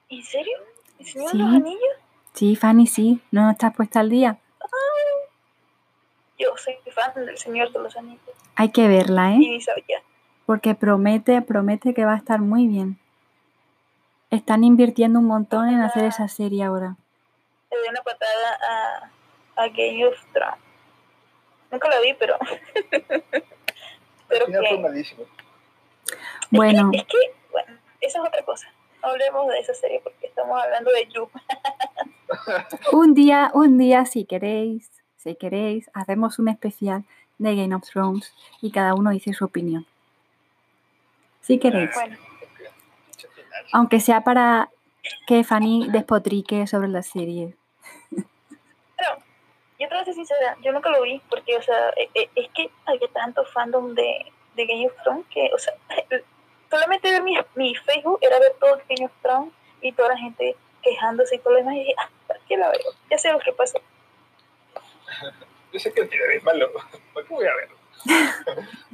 ¿En serio? ¿El Señor Sí. de los Anillos? Sí, Fanny, sí. ¿No estás puesta al día? Yo soy fan del Señor de los Anillos. Hay que verla, Y ¿eh? ni sabía. Porque promete, promete que va a estar muy bien. Están invirtiendo un montón en hacer esa serie ahora. Le doy una patada a, a Game of Thrones. Nunca la vi, pero. fue malísimo. Bueno, Es que, bueno, esa es otra cosa. No hablemos de esa serie porque estamos hablando de You. un día, un día, si queréis, si queréis, hacemos un especial de Game of Thrones y cada uno dice su opinión. Si queréis. Bueno. Aunque sea para que Fanny despotrique sobre la serie. Yo te voy a ser sincera, yo nunca lo vi porque, o sea, e- e- es que había tanto fandom de, de Game of Thrones que, o sea, solamente ver mi, mi Facebook era ver todo Game of Thrones y toda la gente quejándose y todo lo demás. Y dije, ah, ¿para qué la veo? Ya sé lo que pasa. Yo sé que el es malo. ¿Por qué voy a verlo?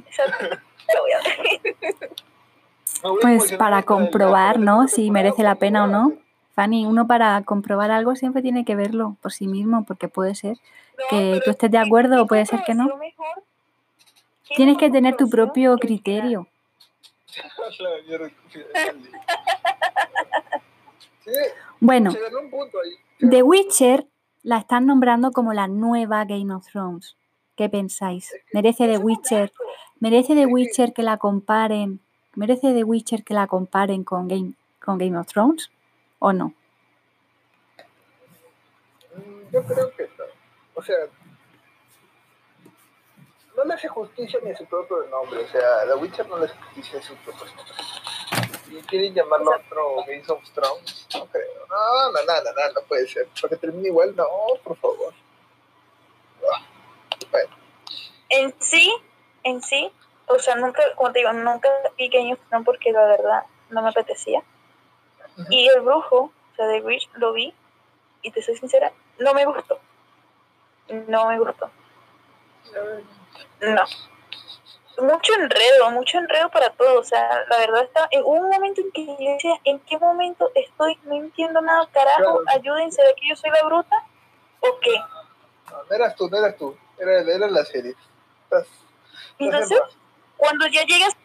Exacto. Lo voy a ver. Pues para comprobar, ¿no? Si merece la pena o no. Fanny, uno para comprobar algo siempre tiene que verlo por sí mismo, porque puede ser No, que tú estés de ¿qué- acuerdo o puede ser que no. Tienes que tener tu propio criterio. Bueno. The Witcher la están nombrando como la nueva Game of Thrones. ¿Qué pensáis? ¿Merece The Witcher? ¿Merece The Witcher que la comparen? ¿Merece The Witcher que la comparen con Game, con Game of Thrones? ¿O no? Yo creo que no. O sea, no le hace justicia ni a su propio nombre. O sea, The Witcher no le hace justicia a su propio nombre. Y quieren llamarlo otro Game of Thrones. No creo. No, no, no, no, no, no puede ser. Porque termine igual, no, por favor. Ah, Bueno, En sí, en sí, o sea, nunca, como te digo, nunca vi Game of Thrones porque la verdad no me apetecía. Y el brujo, o sea, The Witch, lo vi y te soy sincera, no me gustó. No me gustó. No. Mucho enredo, mucho enredo para todo. O sea, la verdad está. En un momento en que yo decía, ¿en qué momento estoy? No entiendo nada, carajo. Ayúdense de que yo soy la bruta. ¿O qué? no eras tú, no eras tú, era, era la serie. Entonces, cuando ya llegas,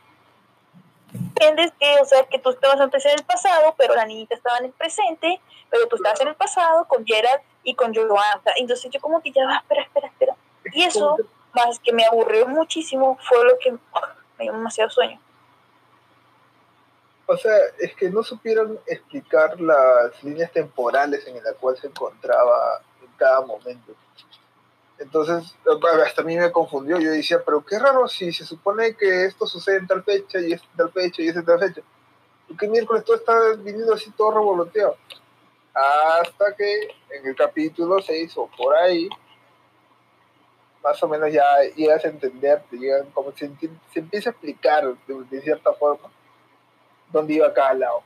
entiendes que, o sea, que tú estabas antes en el pasado, pero la niñita estaba en el presente, pero tú estabas en el pasado con Gerald y con Joanna. Entonces yo como que ya, va, espera, espera, espera. Y eso, más que me aburrió muchísimo, fue lo que me dio demasiado sueño. O sea, es que no supieron explicar las líneas temporales en las cuales se encontraba en cada momento. Entonces, hasta a mí me confundió. Yo decía, pero qué raro si se supone que esto sucede en tal fecha y es tal fecha y es tal fecha. ¿Y qué miércoles todo está viniendo así todo revoloteado? Hasta que en el capítulo 6 o por ahí, más o menos ya llegas a entender, como se, empieza a explicar de, cierta forma dónde iba cada lado.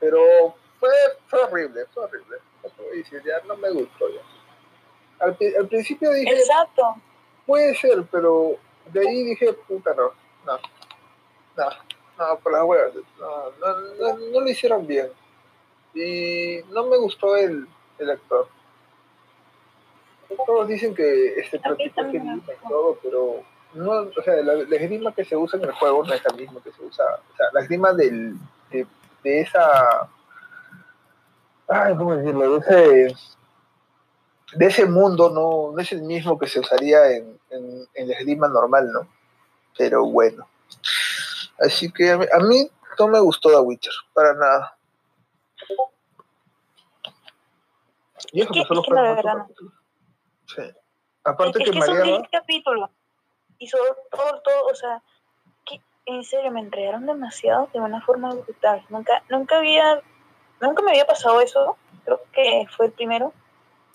Pero fue, fue horrible, fue horrible. No ya no me gustó ya. Al, al, principio dije. Exacto. Puede ser, pero de ahí dije, puta, no. No. No, no, por las huevas. No, no, no, lo hicieron bien. Y no me gustó el, el actor. Todos dicen que este tipo es y todo, pero no, o sea, la, la, esgrima que se usa en el juego no es la misma que se usa, o sea, la esgrima del, de, de esa, ay, ¿cómo decirlo? De ese, de ese mundo no, no es el mismo que se usaría en, en, en la esgrima normal, ¿no? Pero bueno. Así que a mí, no me gustó The Witcher, para nada. Y eso que, solo fue la Sí. Aparte es que, María. Son capítulos. Y todo, todo, o sea, que en serio me enredaron demasiado de una forma brutal. Nunca, nunca había, nunca me había pasado eso. Creo que fue el primero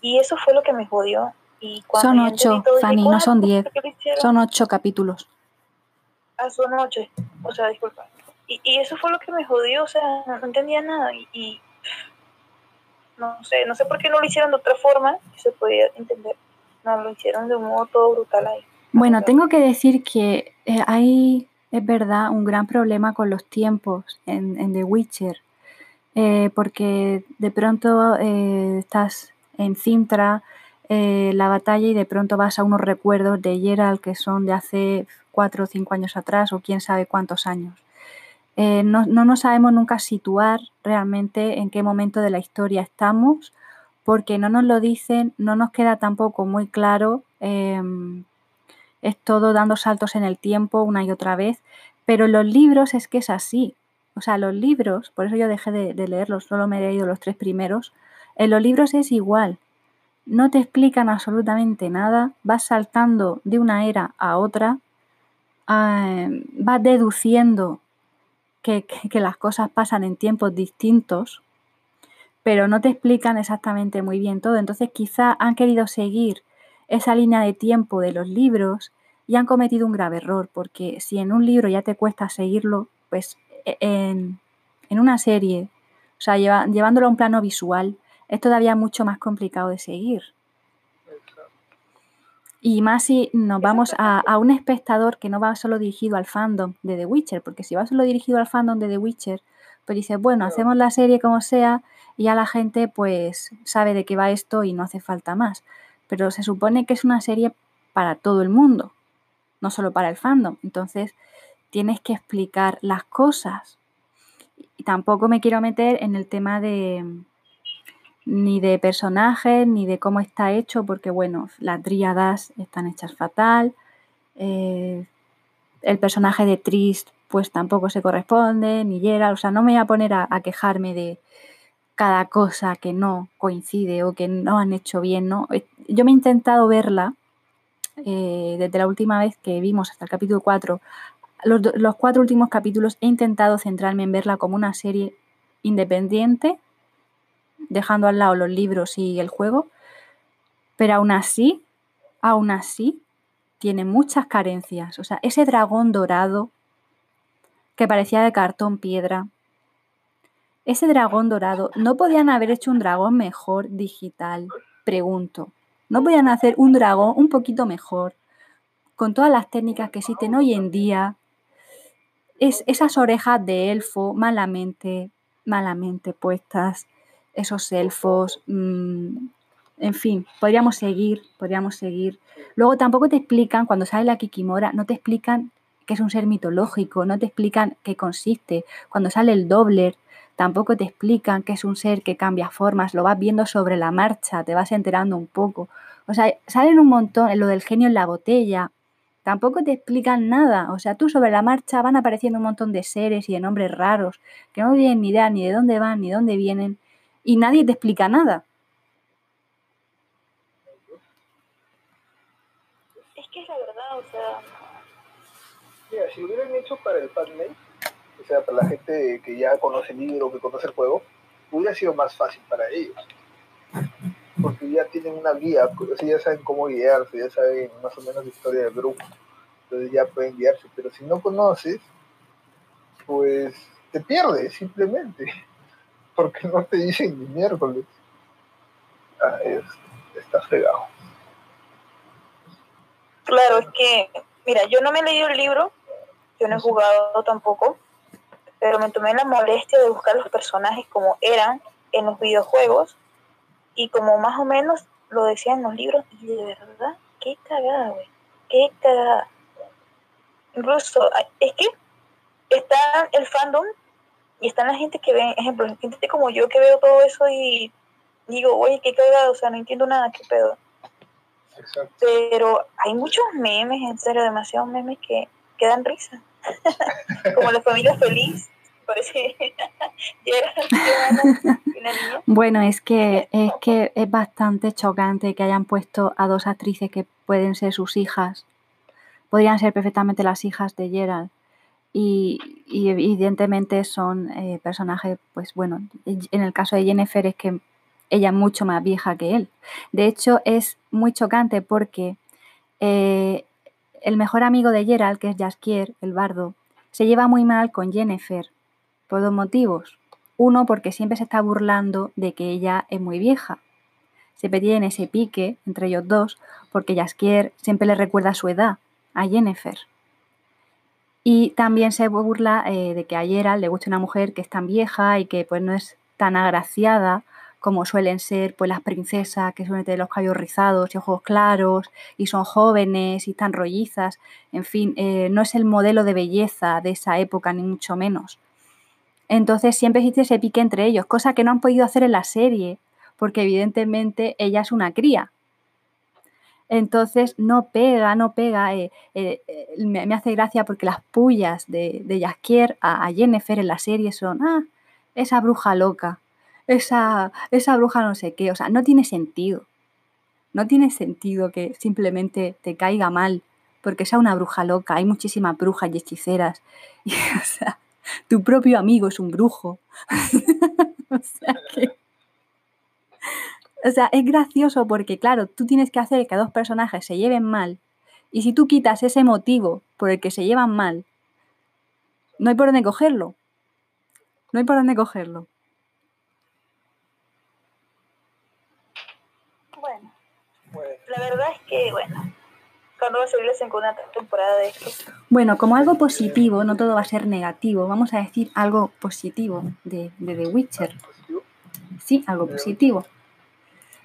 y eso fue lo que me jodió. Y son ocho, Fanny, no son diez. Son ocho capítulos. Ah, son ocho. O sea, disculpa. Y, y, eso fue lo que me jodió, o sea, no entendía nada. Y, y, no sé, no sé por qué no lo hicieron de otra forma, se podía entender. No, lo hicieron de un modo todo brutal ahí. Bueno, tengo que decir que eh, hay, es verdad, un gran problema con los tiempos en, en The Witcher. Eh, porque de pronto eh, estás en Cintra eh, la batalla y de pronto vas a unos recuerdos de Gerald que son de hace cuatro o cinco años atrás o quién sabe cuántos años. Eh, no, no, nos sabemos nunca situar realmente en qué momento de la historia estamos porque no nos lo dicen, no nos queda tampoco muy claro, eh, es todo dando saltos en el tiempo una y otra vez, pero los libros es que es así. O sea, los libros, por eso yo dejé de, de leerlos, solo me he leído los tres primeros, en los libros es igual. No te explican absolutamente nada, vas saltando de una era a otra, eh, vas deduciendo que, que, que, las cosas pasan en tiempos distintos, pero no te explican exactamente muy bien todo. Entonces quizá han querido seguir esa línea de tiempo de los libros y han cometido un grave error, porque si en un libro ya te cuesta seguirlo, pues e, en, en una serie, o sea, lleva, llevándolo a un plano visual, es todavía mucho más complicado de seguir. Y más si nos vamos a, a, un espectador que no va solo dirigido al fandom de The Witcher, porque si va solo dirigido al fandom de The Witcher, pues dices, bueno, hacemos la serie como sea y ya la gente pues sabe de qué va esto y no hace falta más. Pero se supone que es una serie para todo el mundo, no solo para el fandom. Entonces tienes que explicar las cosas. Y tampoco me quiero meter en el tema de, ni de personajes, ni de cómo está hecho, porque bueno, las tríadas están hechas fatal. Eh, el personaje de Trist, pues tampoco se corresponde, ni Gerald, o sea, no me voy a poner a, quejarme de cada cosa que no coincide o que no han hecho bien, ¿no? Eh, yo me he intentado verla eh, desde la última vez que vimos hasta el capítulo 4. Los, los cuatro últimos capítulos he intentado centrarme en verla como una serie independiente, dejando al lado los libros y el juego, pero aún así, aún así, tiene muchas carencias. O sea, ese dragón dorado que parecía de cartón piedra, ese dragón dorado, ¿no podían haber hecho un dragón mejor digital? Pregunto. ¿No podían hacer un dragón un poquito mejor? Con todas las técnicas que existen hoy en día. Es, esas orejas de elfo malamente, malamente puestas esos elfos, mmm, en fin, podríamos seguir, podríamos seguir. Luego tampoco te explican, cuando sale la Kikimora, no te explican que es un ser mitológico, no te explican qué consiste. Cuando sale el Dobler, tampoco te explican que es un ser que cambia formas, lo vas viendo sobre la marcha, te vas enterando un poco. O sea, salen un montón, lo del genio en la botella, tampoco te explican nada. O sea, tú sobre la marcha van apareciendo un montón de seres y de nombres raros que no tienen ni idea ni de dónde van ni de dónde vienen y nadie te explica nada. Es que es la verdad, o sea... Mira, si lo hubieran hecho para el fanmate, o sea, para la gente que ya conoce el libro, que conoce el juego, hubiera sido más fácil para ellos. Porque ya tienen una guía, pues, ya saben cómo guiarse, ya saben más o menos la historia del grupo, entonces ya pueden guiarse, pero si no conoces, pues te pierdes simplemente, porque no te dicen ni miércoles. Ah, está fregado. Claro, es que, mira, yo no me he leído el libro, yo no he jugado tampoco, pero me tomé la molestia de buscar los personajes como eran en los videojuegos y como más o menos lo decían en los libros, y de verdad, qué cagada, güey, qué cagada. Incluso, es que está el fandom y están la gente que ve, ejemplo, gente como yo que veo todo eso y digo, oye, qué cagada, o sea, no entiendo nada, qué pedo. Pero hay muchos memes, en serio, demasiados memes que, que dan risa. como la familia feliz. bueno, es que, es que es bastante chocante que hayan puesto a dos actrices que pueden ser sus hijas. Podrían ser perfectamente las hijas de Gerald. Y, evidentemente son eh, personajes, pues bueno, en el caso de Jennifer es que ella es mucho más vieja que él. De hecho, es muy chocante porque eh, el mejor amigo de Gerald, que es Jaskier, el bardo, se lleva muy mal con Jennifer por dos motivos. Uno, porque siempre se está burlando de que ella es muy vieja. Siempre tienen ese pique entre ellos dos, porque Jaskier siempre le recuerda su edad a Jennifer. Y también se burla eh, de que a Gerald le guste una mujer que es tan vieja y que pues no es tan agraciada como suelen ser pues las princesas que suelen tener los cabellos rizados y ojos claros y son jóvenes y están rollizas. En fin, eh, no es el modelo de belleza de esa época, ni mucho menos. Entonces siempre existe ese pique entre ellos, cosa que no han podido hacer en la serie, porque evidentemente ella es una cría. Entonces no pega, no pega. Eh, eh, eh, me, hace gracia porque las pullas de, de Jaskier a, Jennifer en la serie son, ah, esa bruja loca, esa, esa bruja no sé qué. O sea, no tiene sentido. No tiene sentido que simplemente te caiga mal porque sea una bruja loca. Hay muchísimas brujas y hechiceras. Y, tu propio amigo es un brujo. o sea O sea, es gracioso porque, claro, tú tienes que hacer que dos personajes se lleven mal. Y si tú quitas ese motivo por el que se llevan mal, no hay por dónde cogerlo. No hay por dónde cogerlo. Bueno, la verdad es que, bueno, ¿Cuándo va a salir la segunda temporada de esto? Bueno, como algo positivo, no todo va a ser negativo, vamos a decir algo positivo de, The Witcher. Sí, algo positivo.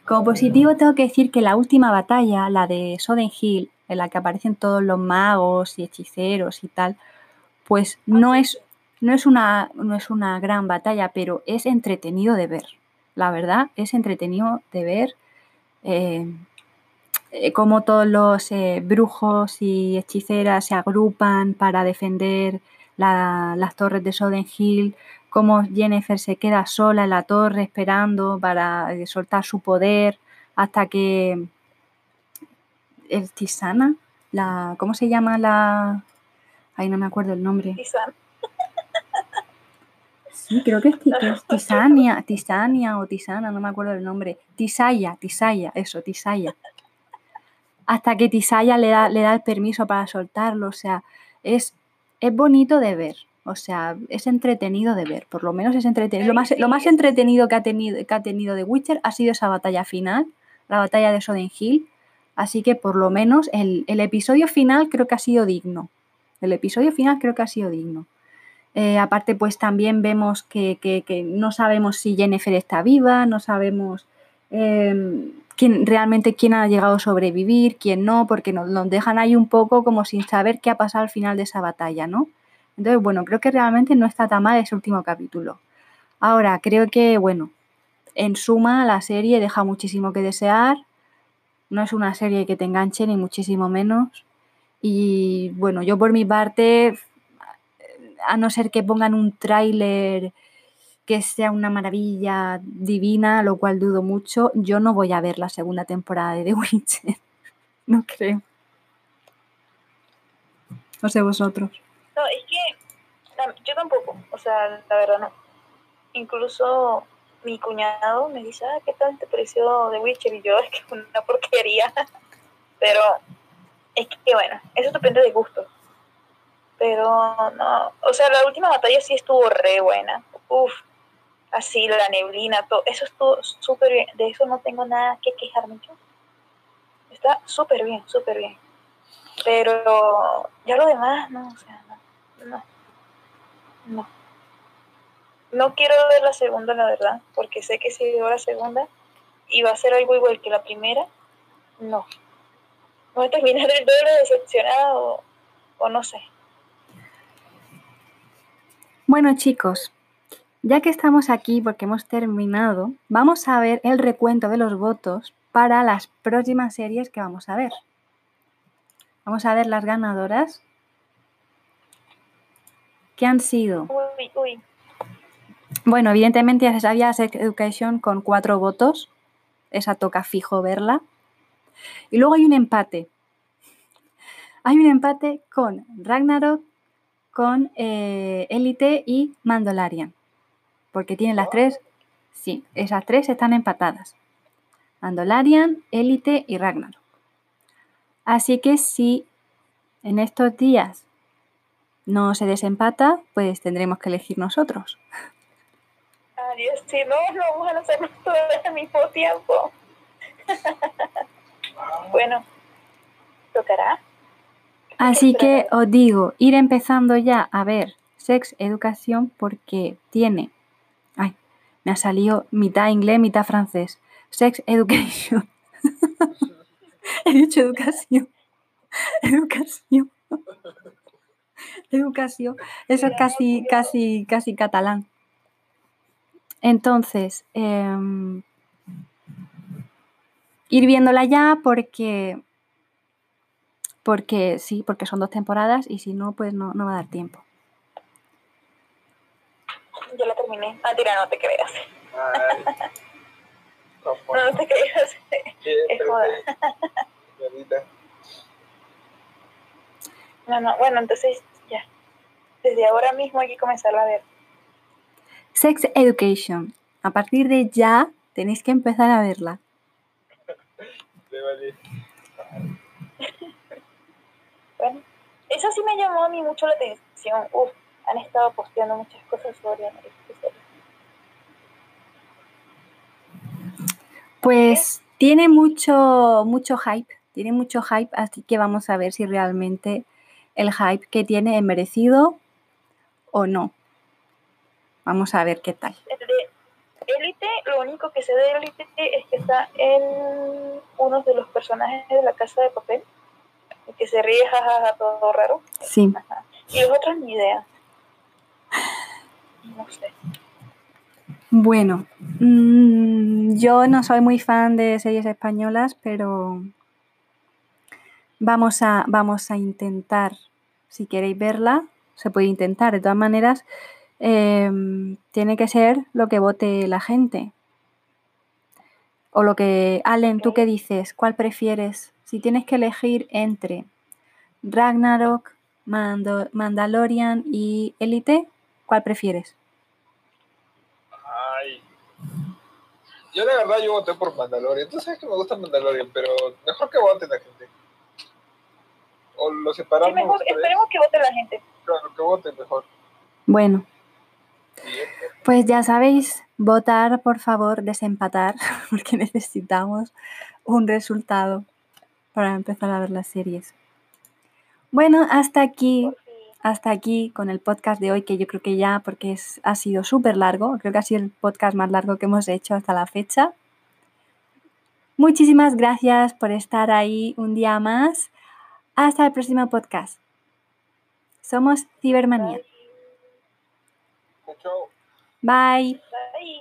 Como positivo tengo que decir que la última batalla, la de Soden Hill, en la que aparecen todos los magos y hechiceros y tal, pues no es, no es, una, no es una gran batalla, pero es entretenido de ver. La verdad, es entretenido de ver. Eh, eh, cómo todos los eh, brujos y hechiceras se agrupan para defender las torres de Soden Hill, cómo Jennifer se queda sola en la torre esperando para eh, soltar su poder hasta que el Tisana, la, ¿cómo se llama la? Ay, no me acuerdo el nombre. Tisana. Sí, creo que es, Tisania, Tisania o Tisana, no me acuerdo el nombre. Tisaya, Tisaya, eso, Tisaya hasta que Tisaya le da, le da el permiso para soltarlo. O sea, es, es bonito de ver. O sea, es entretenido de ver. Por lo menos es entretenido. Lo más, lo más entretenido que ha, tenido, que ha tenido The Witcher ha sido esa batalla final, la batalla de Soden Hill. Así que por lo menos el, episodio final creo que ha sido digno. El episodio final creo que ha sido digno. Eh, aparte, pues también vemos que, no sabemos si Jennifer está viva, no sabemos em, quién realmente quién ha llegado a sobrevivir, quién no, porque nos, nos dejan ahí un poco como sin saber qué ha pasado al final de esa batalla, ¿no? Entonces, bueno, creo que realmente no está tan mal ese último capítulo. Ahora, creo que, bueno, en suma, la serie deja muchísimo que desear. No es una serie que te enganche, ni muchísimo menos. Y bueno, yo por mi parte, a no ser que pongan un tráiler que sea una maravilla divina, lo cual dudo mucho, yo no voy a ver la segunda temporada de The Witcher. No creo. No sé vosotros. No, es que yo tampoco, o sea, la verdad no. Incluso mi cuñado me dice, ah, ¿qué tal te pareció The Witcher? Y yo, es que es una porquería. Pero es que, bueno, eso depende de gusto. Pero no, o sea, la última batalla sí estuvo re buena. Uf, así la neblina, todo, eso estuvo súper bien. De eso no tengo nada que quejarme yo. Está súper bien, súper bien. Pero ya lo demás, no, o sea, no, no, no. Quiero ver la segunda, la verdad, porque sé que si veo la segunda y va a ser algo igual que la primera, no. Voy a terminar el doble decepcionado o no sé. Bueno chicos, ya que estamos aquí porque hemos terminado, vamos a ver el recuento de los votos para las próximas series que vamos a ver. Vamos a ver las ganadoras. ¿Qué han sido? Uy, uy. Bueno, evidentemente ya se sabía Sex Education con cuatro votos. Esa toca fijo verla. Y luego hay un empate. Hay un empate con Ragnarok, con eh, Elite y Mandalorian. Porque tienen las tres. Sí, esas tres están empatadas. Mandalorian, Elite y Ragnarok. Así que si en estos días no se desempata, pues tendremos que elegir nosotros. Adiós, si no, no vamos a hacerlo todo al mismo tiempo. bueno, tocará. Así que os digo, ir empezando ya a ver Sex Educación porque tiene, ay, me ha salido mitad inglés, mitad francés. Sex Education. He dicho educación. Educación. Educación. Eso es casi, casi, casi catalán. Entonces, em, ir viéndola ya porque, porque sí, porque son dos temporadas y si no, pues no, no va a dar tiempo. Yo la terminé. Ah, tira, no te creas. no, no te creas. Es joda. No, no, bueno, entonces. Desde ahora mismo hay que comenzar a ver. Sex Education. A partir de ya tenéis que empezar a verla. bueno, eso sí me llamó a mí mucho la atención. Uf, han estado posteando muchas cosas sobre Pues tiene mucho, mucho hype, tiene mucho hype, así que vamos a ver si realmente el hype que tiene es merecido o no. Vamos a ver qué tal. Élite, lo único que sé de Élite es que está en uno de los personajes de la casa de papel, que se ríe, jajaja, todo raro. Sí. Y los otros ni idea. No sé. Bueno, mmm, yo no soy muy fan de series españolas, pero vamos a, vamos a intentar, si queréis verla, se puede intentar. De todas maneras, eh, tiene que ser lo que vote la gente. O lo que, Allen, ¿tú qué dices? ¿Cuál prefieres? Si tienes que elegir entre Ragnarok, Mando, Mandalorian y Elite, ¿cuál prefieres? Ay. Yo la verdad yo voté por Mandalorian. Tú sabes que me gusta Mandalorian, pero mejor que vote la gente. O lo separamos. Sí, mejor, esperemos que vote la gente. Claro, que vote mejor. Bueno, pues ya sabéis, votar, por favor, desempatar, porque necesitamos un resultado para empezar a ver las series. Bueno, hasta aquí, hasta aquí con el podcast de hoy, que yo creo que ya, porque es, ha sido súper largo, creo que ha sido el podcast más largo que hemos hecho hasta la fecha. Muchísimas gracias por estar ahí un día más. Hasta el próximo podcast. Somos Cibermanía. Bye. Bye.